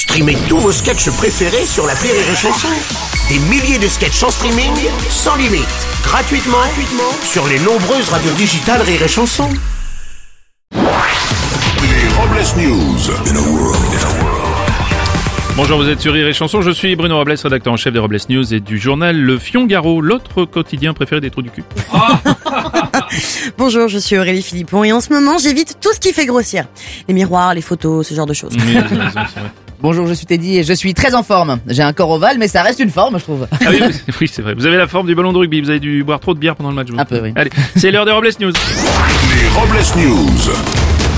Streamez tous vos sketchs préférés sur la Rire et Chanson. Des milliers de sketchs en streaming, sans limite, gratuitement, gratuitement sur les nombreuses radios digitales Rire et Chanson. Les Robles News. Bonjour, vous êtes sur Rire et Chanson, je suis Bruno Robles, rédacteur en chef des Robles News et du journal Le Fiongaro, l'autre quotidien préféré des trous du cul. Bonjour, je suis Aurélie Philippon et en ce moment j'évite tout ce qui fait grossir. Les miroirs, les photos, ce genre de choses. Oui, Bonjour, je suis Teddy et je suis très en forme. J'ai un corps ovale, mais ça reste une forme, je trouve. Ah oui, oui, oui, c'est vrai. Vous avez la forme du ballon de rugby, vous avez dû boire trop de bière pendant le match. vous. Un peu, oui. Allez, c'est l'heure des Robles News. Les Robles News.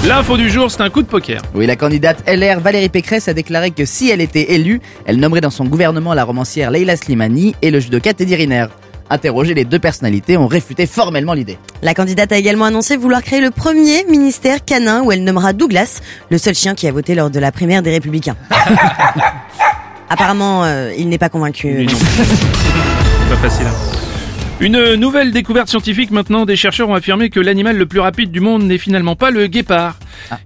L'info du jour, c'est un coup de poker. Oui, la candidate LR Valérie Pécresse a déclaré que si elle était élue, elle nommerait dans son gouvernement la romancière Leila Slimani et le judoka Teddy Riner. Interrogés, les deux personnalités ont réfuté formellement l'idée. La candidate a également annoncé vouloir créer le premier ministère canin où elle nommera Douglas, le seul chien qui a voté lors de la primaire des Républicains. Apparemment, euh, il n'est pas convaincu. Pas facile. hein. Une nouvelle découverte scientifique maintenant, des chercheurs ont affirmé que l'animal le plus rapide du monde n'est finalement pas le guépard.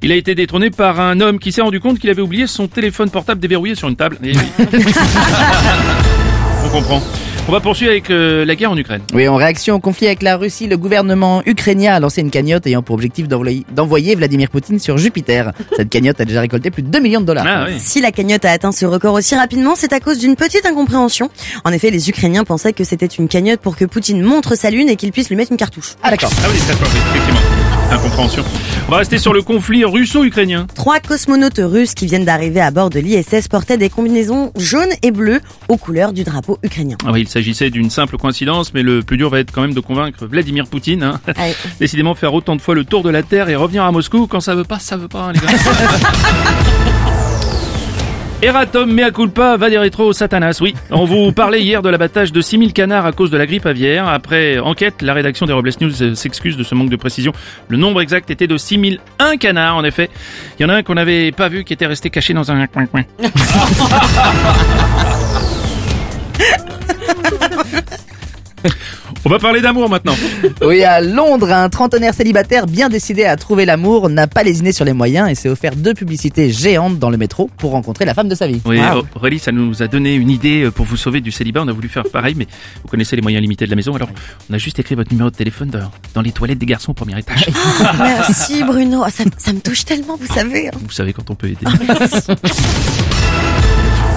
Il a été détrôné par un homme qui s'est rendu compte qu'il avait oublié son téléphone portable déverrouillé sur une table. Et oui. On comprend. On va poursuivre avec euh, la guerre en Ukraine. Oui, en réaction au conflit avec la Russie, le gouvernement ukrainien a lancé une cagnotte ayant pour objectif d'envoyer d'envoyer Vladimir Poutine sur Jupiter. Cette cagnotte a déjà récolté plus de 2 millions de dollars. Ah oui. Si la cagnotte a atteint ce record aussi rapidement, c'est à cause d'une petite incompréhension. En effet, les Ukrainiens pensaient que c'était une cagnotte pour que Poutine montre sa lune et qu'il puisse lui mettre une cartouche. Ah d'accord. Ah oui, d'accord, oui, effectivement. Incompréhension. On va rester sur le conflit russo-ukrainien. Trois cosmonautes russes qui viennent d'arriver à bord de l'ISS portaient des combinaisons jaunes et bleues aux couleurs du drapeau ukrainien. Ah oui, il s'agissait d'une simple coïncidence, mais le plus dur va être quand même de convaincre Vladimir Poutine. Hein. Ouais. Décidément, faire autant de fois le tour de la Terre et revenir à Moscou, quand ça veut pas, ça veut pas, hein, les gars. Eratom mea culpa va des satanas. Oui, on vous parlait hier de l'abattage de 6000 canards à cause de la grippe aviaire. Après enquête, la rédaction des Robles News s'excuse de ce manque de précision. Le nombre exact était de 6001 canards, en effet. Il y en a un qu'on n'avait pas vu qui était resté caché dans un coin-coin. On va parler d'amour maintenant. Oui, à Londres, un trentenaire célibataire bien décidé à trouver l'amour n'a pas lésiné sur les moyens et s'est offert deux publicités géantes dans le métro pour rencontrer la femme de sa vie. Oui, Wow. Aurélie, ça nous a donné une idée euh, pour vous sauver du célibat. On a voulu faire pareil, mais vous connaissez les moyens limités de la maison. Alors, on a juste écrit votre numéro de téléphone dans, dans les toilettes des garçons au premier étage. Merci Bruno, Ah, ça, ça me touche tellement, vous savez. hein. Vous savez quand on peut aider.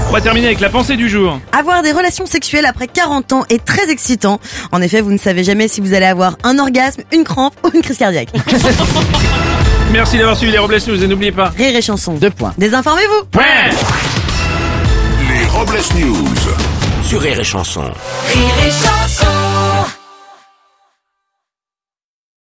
On va terminer avec la pensée du jour. Avoir des relations sexuelles après 40 ans est très excitant. En effet, vous ne savez jamais si vous allez avoir un orgasme, une crampe ou une crise cardiaque. Merci d'avoir suivi les Robles News et n'oubliez pas. Rire et chanson. Deux points. Désinformez-vous. Les Robles News. Sur Rire et Chanson. Rire et chanson